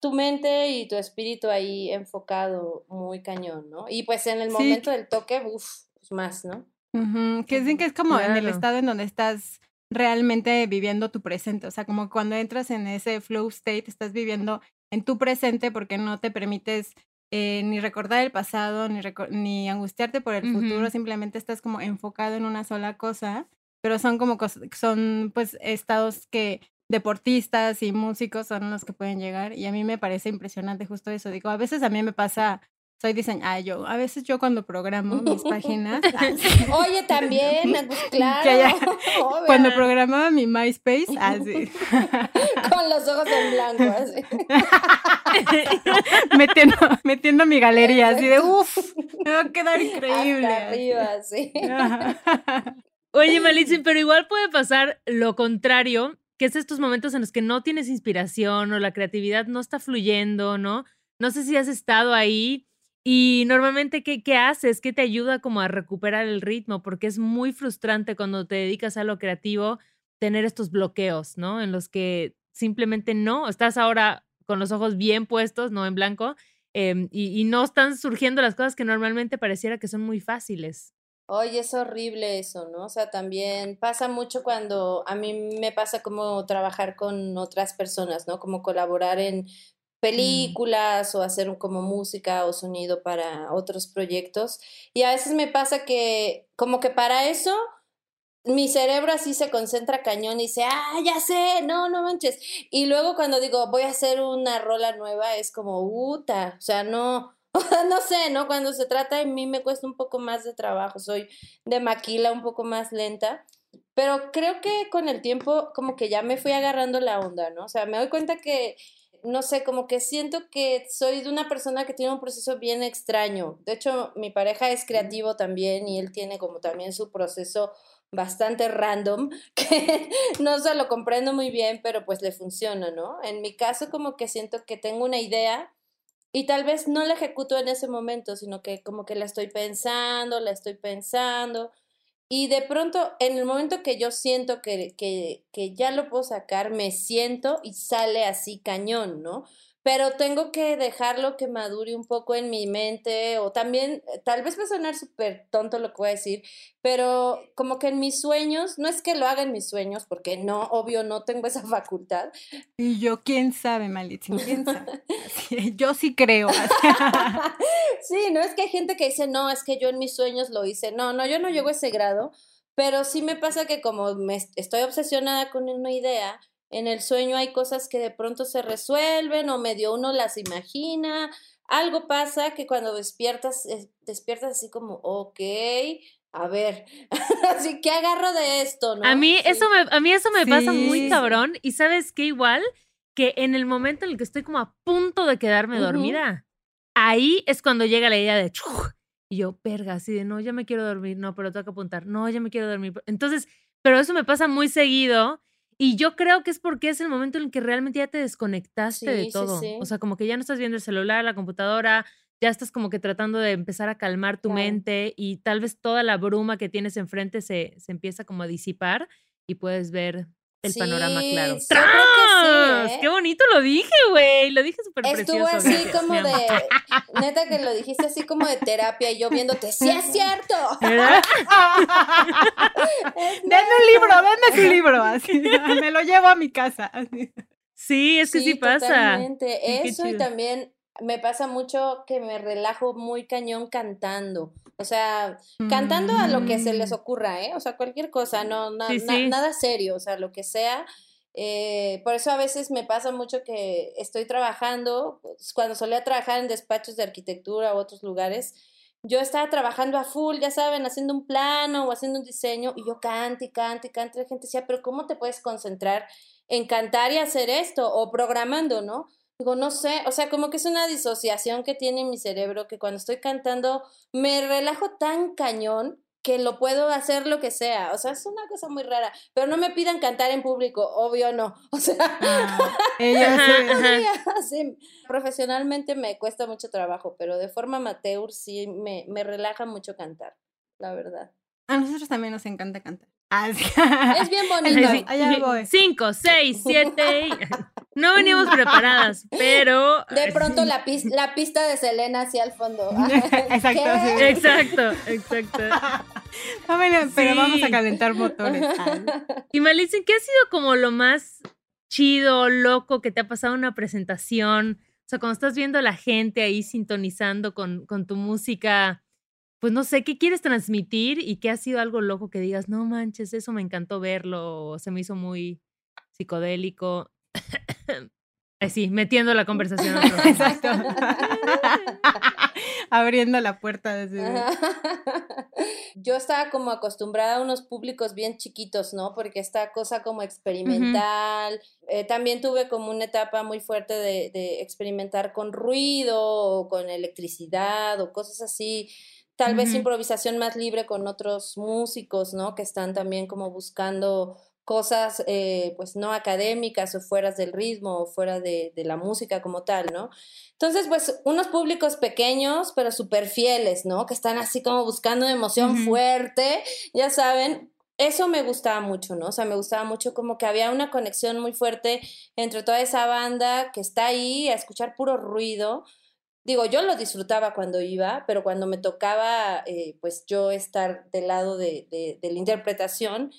tu mente y tu espíritu ahí enfocado muy cañón, ¿no? Y pues en el Sí. momento del toque, uff, pues más, ¿no? Ujú, Que dicen que es como en el estado en donde estás realmente viviendo tu presente. O sea, como cuando entras en ese flow state, estás viviendo en tu presente porque no te permites eh, ni recordar el pasado, ni, ni angustiarte por el futuro, simplemente estás como enfocado en una sola cosa, pero son como cos- son pues estados que deportistas y músicos son los que pueden llegar y a mí me parece impresionante justo eso. Digo, a veces a mí me pasa, soy diseñadora, yo, a veces yo cuando programo mis páginas, Oye, también, pues claro. Que ya- obvio, cuando programaba mi MySpace, así, Con los ojos en blanco, así. metiendo, metiendo mi galería, así de, uff, me va a quedar increíble. Hasta así. arriba, sí. Ajá. Oye, Malitzin, pero igual puede pasar lo contrario, que es estos momentos en los que no tienes inspiración o la creatividad no está fluyendo, ¿no? No sé si has estado ahí y normalmente, ¿qué, qué haces? ¿Qué te ayuda como a recuperar el ritmo? Porque es muy frustrante cuando te dedicas a lo creativo tener estos bloqueos, ¿no? En los que simplemente no, estás ahora con los ojos bien puestos, no en blanco, em, y, y no están surgiendo las cosas que normalmente pareciera que son muy fáciles. Oye, es horrible eso, ¿no? O sea, también pasa mucho cuando a mí me pasa como trabajar con otras personas, ¿no? Como colaborar en películas o hacer como música o sonido para otros proyectos. Y a veces me pasa que como que para eso mi cerebro así se concentra cañón y dice, ah, ya sé, no, no manches. Y luego cuando digo, voy a hacer una rola nueva, es como, uta, o sea, no, no sé, ¿no? Cuando se trata de mí me cuesta un poco más de trabajo, soy de maquila un poco más lenta, pero creo que con el tiempo como que ya me fui agarrando la onda, ¿no? O sea, me doy cuenta que, no sé, como que siento que soy de una persona que tiene un proceso bien extraño. De hecho, mi pareja es creativo también y él tiene como también su proceso bastante random, que no se lo comprendo muy bien, pero pues le funciona, ¿no? En mi caso como que siento que tengo una idea y tal vez no la ejecuto en ese momento, sino que como que la estoy pensando, la estoy pensando. Y de pronto, en el momento que yo siento que, que, que ya lo puedo sacar, me siento y sale así cañón, ¿no? Pero tengo que dejarlo que madure un poco en mi mente, o también, eh, tal vez va a sonar súper tonto lo que voy a decir, pero como que en mis sueños, no es que lo haga en mis sueños, porque no, obvio, no tengo esa facultad, Y yo, quién sabe, Malitzin, quién sabe. Yo sí creo. Sí, no es que hay gente que dice, no, es que yo en mis sueños lo hice. No, no, yo no llego a ese grado, pero sí me pasa que como me est- estoy obsesionada con una idea, en el sueño hay cosas que de pronto se resuelven o medio uno las imagina. Algo pasa que cuando despiertas, despiertas así como, ok, a ver, así que agarro de esto, ¿no? A mí Sí. eso me, a mí eso me pasa muy cabrón. Y sabes qué igual que en el momento en el que estoy como a punto de quedarme dormida, ahí es cuando llega la idea de "Chuj", y yo, perga, así de no, ya me quiero dormir, no, pero tengo que apuntar, no, ya me quiero dormir. Entonces, pero eso me pasa muy seguido. Y yo creo que es porque es el momento en el que realmente ya te desconectaste Sí, de sí, todo. sí. O sea, como que ya no estás viendo el celular, la computadora, ya estás como que tratando de empezar a calmar tu Claro. mente y tal vez toda la bruma que tienes enfrente se, se empieza como a disipar y puedes ver el panorama Sí, claro. que sí, ¡Tras! ¿eh? ¡Qué bonito lo dije, güey! Lo dije súper Estuvo precioso. así gracias, como de, neta que lo dijiste así como de terapia y yo viéndote, sí es cierto. Denme un libro, denme su libro. Así, me lo llevo a mi casa. así. Sí, es que sí, pasa. Totalmente. Sí, Eso y también me pasa mucho que me relajo muy cañón cantando. O sea, cantando a lo que se les Mm. ocurra, ¿eh? O sea, cualquier cosa, no, na- Sí, na- sí. nada serio, o sea, lo que sea. Eh, por eso a veces me pasa mucho que estoy trabajando, pues, cuando solía trabajar en despachos de arquitectura u otros lugares, yo estaba trabajando a full, ya saben, haciendo un plano o haciendo un diseño, y yo cante y cante y cante. La gente decía, pero ¿cómo te puedes concentrar en cantar y hacer esto? O programando, ¿no? Digo, no sé, o sea, como que es una disociación que tiene mi cerebro que cuando estoy cantando me relajo tan cañón que lo puedo hacer lo que sea. O sea, es una cosa muy rara. Pero no me pidan cantar en público, obvio no. O sea, Ah, ella sí. ajá. sí, profesionalmente me cuesta mucho trabajo, pero de forma amateur sí me, me relaja mucho cantar, la verdad. A nosotros también nos encanta cantar. Es bien bonito. sí. allá voy. Cinco, seis, siete. No veníamos preparadas, pero. De pronto la, pis- la pista de Selena hacia el fondo. Exacto, sí. Exacto, exacto. No, bueno, pero vamos a calentar motores. Y Malicen, ¿qué ha sido como lo más chido, loco que te ha pasado en una presentación? O sea, cuando estás viendo a la gente ahí sintonizando con, con tu música, pues no sé, ¿qué quieres transmitir y qué ha sido algo loco que digas, no manches, eso me encantó verlo, o se me hizo muy psicodélico? Así, metiendo la conversación. Exacto. Abriendo la puerta desde... Yo estaba como acostumbrada a unos públicos bien chiquitos, ¿no? Porque esta cosa como experimental, eh, también tuve como una etapa muy fuerte de, de experimentar con ruido o con electricidad o cosas así. Tal vez improvisación más libre con otros músicos, ¿no? Que están también como buscando cosas eh, pues no académicas o fuera del ritmo o fuera de, de la música como tal, ¿no? Entonces, pues unos públicos pequeños, pero súper fieles, ¿no? Que están así como buscando una emoción Ujú. fuerte, ya saben. Eso me gustaba mucho, ¿no? O sea, me gustaba mucho como que había una conexión muy fuerte entre toda esa banda que está ahí a escuchar puro ruido. Digo, yo lo disfrutaba cuando iba, pero cuando me tocaba, eh, pues yo estar del lado de, de, de la interpretación,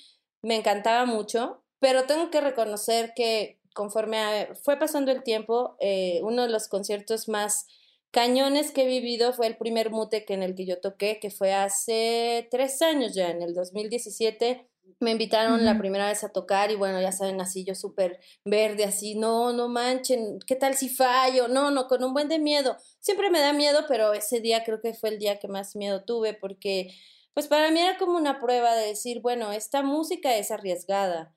me encantaba mucho, pero tengo que reconocer que conforme a- fue pasando el tiempo, eh, uno de los conciertos más cañones que he vivido fue el primer Mutec en el que yo toqué, que fue hace tres años ya, en el 2017. Me invitaron la primera vez a tocar y bueno, ya saben, así yo súper verde, así, no, no manchen, ¿qué tal si fallo? No, no, con un buen de miedo. Siempre me da miedo, pero ese día creo que fue el día que más miedo tuve porque pues para mí era como una prueba de decir, bueno, esta música es arriesgada.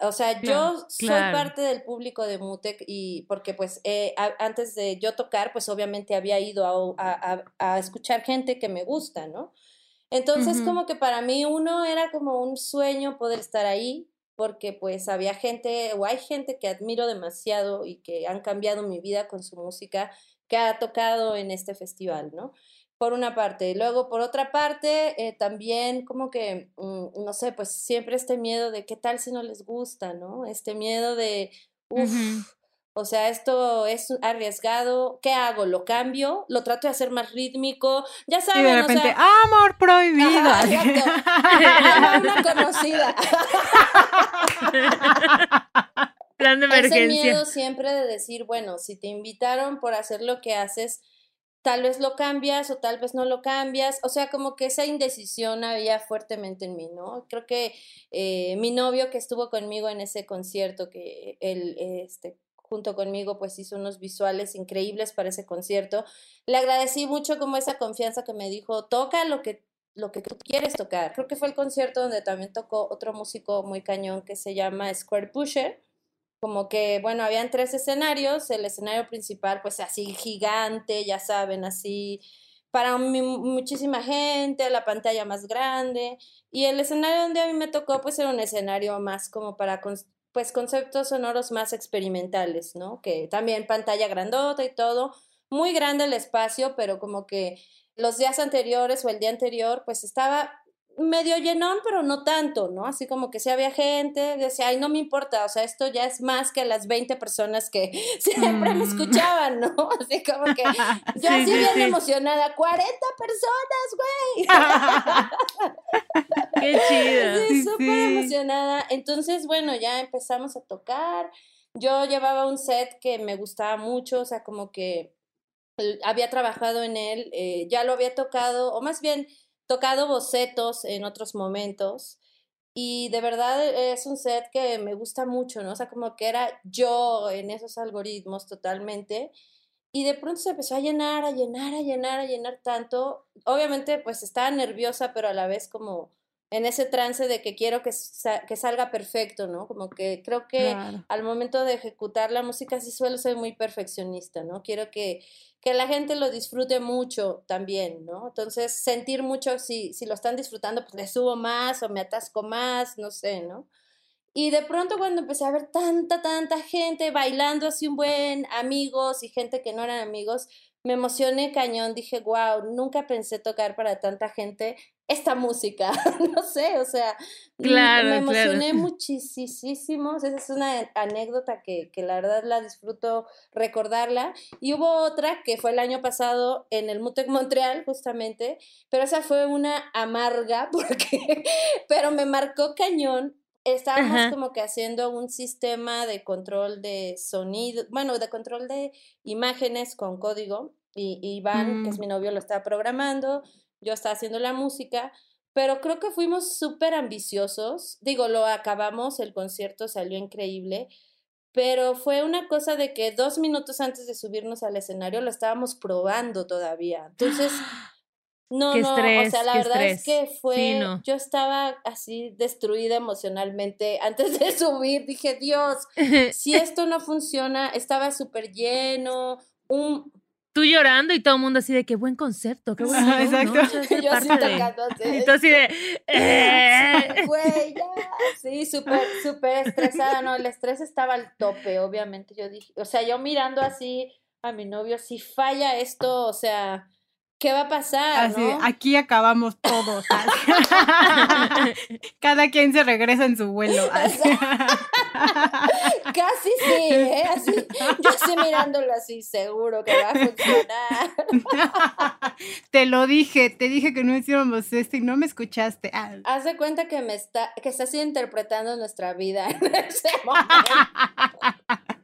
O sea, Claro, yo soy claro. parte del público de Mutec y porque pues eh, a- antes de yo tocar, pues obviamente había ido a, a- a- a escuchar gente que me gusta, ¿no? Entonces como que para mí uno era como un sueño poder estar ahí porque pues había gente o hay gente que admiro demasiado y que han cambiado mi vida con su música que ha tocado en este festival, ¿no? Por una parte. Luego, por otra parte, eh, también como que, mm, no sé, pues siempre este miedo de qué tal si no les gusta, ¿no? Este miedo de, uff, o sea, esto es arriesgado, ¿qué hago? ¿Lo cambio? ¿Lo trato de hacer más rítmico? Ya Y saben, o sea, amor prohibido. Ajá, exacto. Una conocida. Plan de Ese emergencia. miedo siempre de decir, bueno, si te invitaron por hacer lo que haces, tal vez lo cambias o tal vez no lo cambias. O sea, como que esa indecisión había fuertemente en mí, ¿no? Creo que eh, mi novio que estuvo conmigo en ese concierto, que él, este, junto conmigo, pues hizo unos visuales increíbles para ese concierto. Le agradecí mucho como esa confianza que me dijo, toca lo que lo que tú quieres tocar. Creo que fue el concierto donde también tocó otro músico muy cañón que se llama Square Pusher como que, bueno, habían tres escenarios, el escenario principal pues así gigante, ya saben, así para muchísima gente, la pantalla más grande, y el escenario donde a mí me tocó pues era un escenario más como para pues conceptos sonoros más experimentales, ¿no? Que también pantalla grandota y todo, muy grande el espacio, pero como que los días anteriores o el día anterior pues estaba medio llenón, pero no tanto, ¿no? Así como que si había gente, decía, ay, no me importa, o sea, esto ya es más que las 20 personas que siempre me Mm. escuchaban, ¿no? Así como que yo Sí, así sí, bien sí. emocionada, 40 personas, güey. Qué chido. Sí, súper emocionada. Entonces, bueno, ya empezamos a tocar. Yo llevaba un set que me gustaba mucho, o sea, como que l- había trabajado en él, eh, ya lo había tocado, o más bien tocado bocetos en otros momentos. Y de verdad es un set que me gusta mucho, ¿no? O sea, como que era yo en esos algoritmos totalmente. Y de pronto se empezó a llenar, a llenar, a llenar, a llenar tanto. Obviamente, pues estaba nerviosa, pero a la vez como en ese trance de que quiero que, sa- que salga perfecto, ¿no? Como que creo que Claro. al momento de ejecutar la música sí suelo ser muy perfeccionista, ¿no? Quiero que, que la gente lo disfrute mucho también, ¿no? Entonces, sentir mucho si, si lo están disfrutando, pues le subo más o me atasco más, no sé, ¿no? Y de pronto cuando empecé a ver tanta, tanta gente bailando así un buen amigos y gente que no eran amigos, me emocioné cañón, dije, wow, nunca pensé tocar para tanta gente esta música, no sé, o sea, mm, Claro, me claro. emocioné muchísimo, esa es una anécdota que, que la verdad la disfruto recordarla. Y hubo otra que fue el año pasado en el Mutec Montreal, justamente, pero esa fue una amarga, porque, pero me marcó cañón estábamos Ajá. como que haciendo un sistema de control de sonido, bueno, de control de imágenes con código. Y, y Iván, que es Mm. mi novio, lo estaba programando, yo estaba haciendo la música, pero creo que fuimos súper ambiciosos. Digo, lo acabamos, el concierto salió increíble, pero fue una cosa de que dos minutos antes de subirnos al escenario lo estábamos probando todavía. Entonces, no, Qué no, o sea, la verdad es que Sí, fue, no. yo estaba así destruida emocionalmente antes de subir, dije, Dios, si esto no funciona, estaba súper lleno, un, Tú llorando y todo el mundo así de qué buen concepto, qué buen ¿no? exacto. Yo así parte de- tocando así, Y tú así de... "Eh". güey, ya, sí, súper, súper estresada, no, el estrés estaba al tope, obviamente, yo dije, o sea, yo mirando así a mi novio, si falla esto, o sea, ¿qué va a pasar, Así, no? aquí acabamos todos. Cada quien se regresa en su vuelo. Casi sí, ¿eh? Así, yo así mirándolo así, seguro que va a funcionar. te lo dije, te dije que no hiciéramos esto y no me escuchaste. Ah, Haz de cuenta que me está, que está así interpretando nuestra vida en ese momento.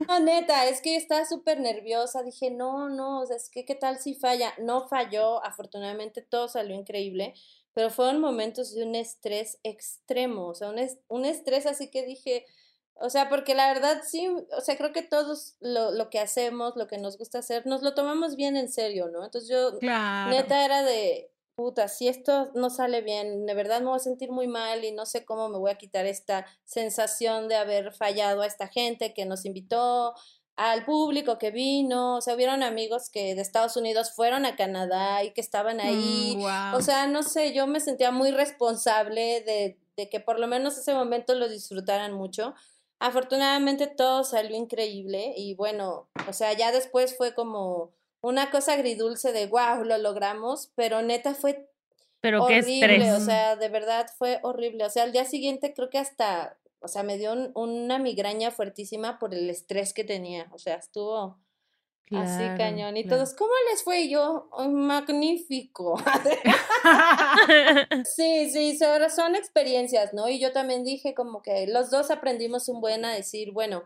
No, neta, es que yo estaba súper nerviosa. Dije, no, no, o sea, es que qué tal si falla. No falló, afortunadamente todo salió increíble, pero fueron momentos de un estrés extremo, o sea, un, un estrés así que dije, o sea, porque la verdad sí, o sea, creo que todos lo, lo que hacemos, lo que nos gusta hacer, nos lo tomamos bien en serio, ¿no? Entonces yo claro. Neta era de, puta, si esto no sale bien, de verdad me voy a sentir muy mal y no sé cómo me voy a quitar esta sensación de haber fallado a esta gente que nos invitó, al público que vino, o sea, hubieron amigos que de Estados Unidos fueron a Canadá y que estaban ahí, Mm, guau. o sea, no sé, yo me sentía muy responsable de, de que por lo menos ese momento lo disfrutaran mucho. Afortunadamente todo salió increíble y bueno, o sea, ya después fue como una cosa agridulce de wow, lo logramos, pero neta fue Pero qué horrible, estrés. o sea, de verdad fue horrible. O sea, al día siguiente creo que hasta, o sea, me dio un- una migraña fuertísima por el estrés que tenía. O sea, estuvo así cañón. Y claro. todos, ¿cómo les fue? Y yo, "Ay, magnífico. Sí, sí, son experiencias, ¿no? Y yo también dije como que los dos aprendimos un buen a decir, bueno,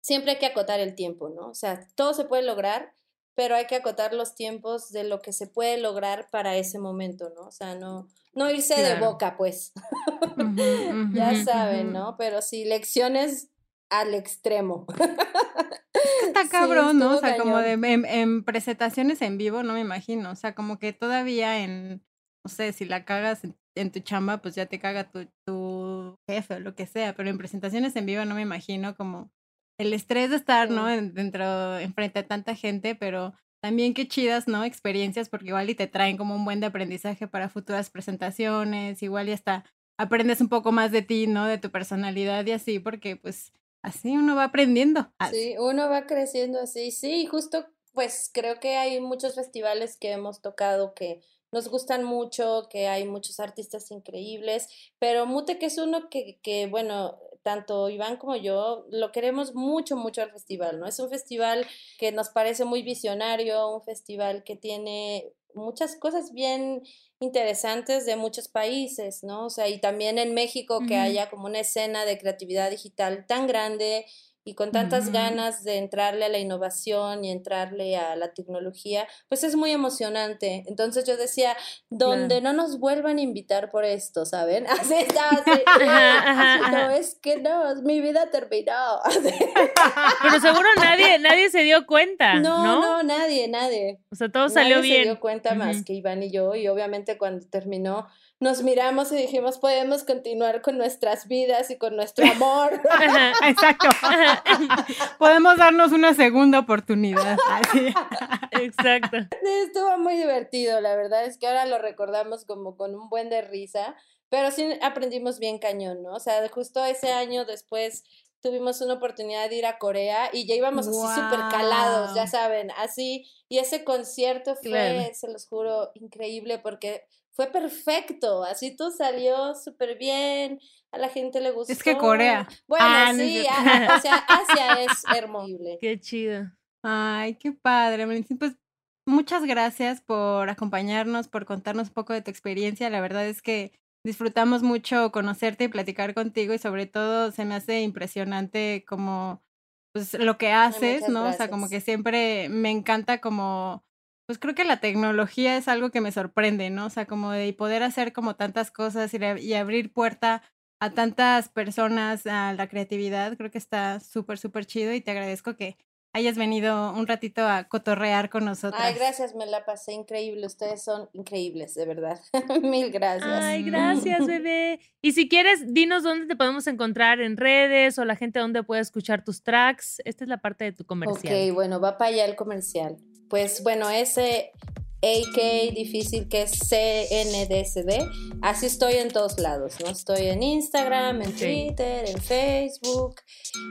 siempre hay que acotar el tiempo, ¿no? O sea, todo se puede lograr, pero hay que acotar los tiempos de lo que se puede lograr para ese momento, ¿no? O sea, no, no irse de boca, pues, ya saben, ¿no? Pero sí, lecciones al extremo. Está Sí, cabrón, ¿no? O sea, como de en presentaciones en vivo, no me imagino. O sea, como que todavía en, no sé, si la cagas en, en tu chamba, pues ya te caga tu, tu jefe o lo que sea. Pero en presentaciones en vivo no me imagino como el estrés de estar, ¿no? En- dentro, enfrente a tanta gente, pero también qué chidas, ¿no? Experiencias, porque igual y te traen como un buen de aprendizaje para futuras presentaciones, igual y hasta aprendes un poco más de ti, ¿no? De tu personalidad y así, porque pues así uno va aprendiendo. Sí, uno va creciendo así. Sí, justo pues creo que hay muchos festivales que hemos tocado que nos gustan mucho, que hay muchos artistas increíbles, pero Mute que es uno que, que, bueno, tanto Iván como yo lo queremos mucho, mucho al festival, ¿no? Es un festival que nos parece muy visionario, un festival que tiene muchas cosas bien interesantes de muchos países, ¿no? O sea, y también en México que haya como una escena de creatividad digital tan grande y con tantas Ujú. ganas de entrarle a la innovación y entrarle a la tecnología, pues es muy emocionante. Entonces yo decía, donde no nos vuelvan a invitar por esto, ¿saben? Así estaba así. Ajá, ajá, No, ajá. es que no, mi vida terminó. Pero seguro nadie, nadie se dio cuenta, ¿no? No, no, nadie, nadie. O sea, todo salió Nadie se bien. dio cuenta más que Iván y yo, y obviamente cuando terminó, nos miramos y dijimos, podemos continuar con nuestras vidas y con nuestro amor. Ajá. Exacto. Podemos darnos una segunda oportunidad. Así. Exacto. Estuvo muy divertido, la verdad es que ahora lo recordamos como con un buen de risa, pero sí aprendimos bien cañón, ¿no? O sea, justo ese año después tuvimos una oportunidad de ir a Corea y ya íbamos así súper calados, ya saben, así, y ese concierto fue, Claro. se los juro, increíble porque fue perfecto, así todo salió súper bien, a la gente le gustó. Es que Corea. Bueno, Ah, no sí, a- o sea, Asia es hermoso. Qué chido. Ay, qué padre. Pues muchas gracias por acompañarnos, por contarnos un poco de tu experiencia. La verdad es que disfrutamos mucho conocerte y platicar contigo y sobre todo se me hace impresionante como pues lo que haces, muchas ¿no? O sea, como que siempre me encanta como pues creo que la tecnología es algo que me sorprende, ¿no? O sea, como de poder hacer como tantas cosas y, y abrir puerta a tantas personas a la creatividad, creo que está súper, súper chido y te agradezco que hayas venido un ratito a cotorrear con nosotros. Ay, gracias, me la pasé increíble. Ustedes son increíbles, de verdad. Mil gracias. Ay, gracias, bebé. Y si quieres, dinos dónde te podemos encontrar en redes o la gente dónde puede escuchar tus tracks. Esta es la parte de tu comercial. Ok, bueno, va para allá el comercial. Pues bueno, ese AK difícil que es CNDSD, así estoy en todos lados, ¿no? Estoy en Instagram, en. Twitter, en Facebook,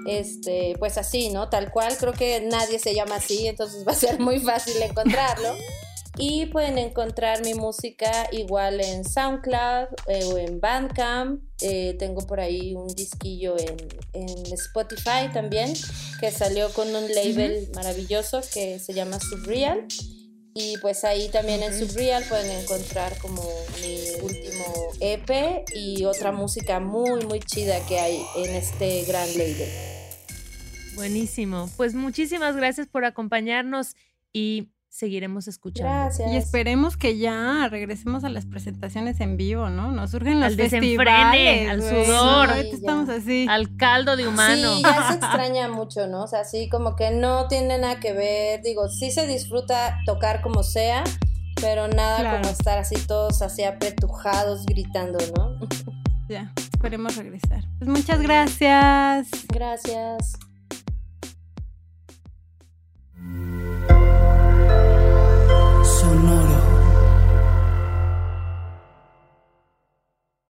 este, pues así, ¿no? Tal cual, creo que nadie se llama así, entonces va a ser muy fácil encontrarlo. Y pueden encontrar mi música igual en SoundCloud eh, o en Bandcamp. Eh, tengo por ahí un disquillo en, en Spotify también, que salió con un label maravilloso que se llama Subreal. Y pues ahí también en Subreal pueden encontrar como mi último EP y otra música muy, muy chida que hay en este gran label. Buenísimo. Pues muchísimas gracias por acompañarnos y seguiremos escuchando. Gracias. Y esperemos que ya regresemos a las presentaciones en vivo, ¿no? Nos surgen los Al desenfrene, festivales. al sudor. Sí, estamos así. Al caldo de humano. Sí, ya se extraña mucho, ¿no? O sea, sí, como que no tiene nada que ver. Digo, sí se disfruta tocar como sea, pero nada Claro. como estar así todos así apretujados gritando, ¿no? Ya, esperemos regresar. Pues muchas gracias. Gracias. Sonoro.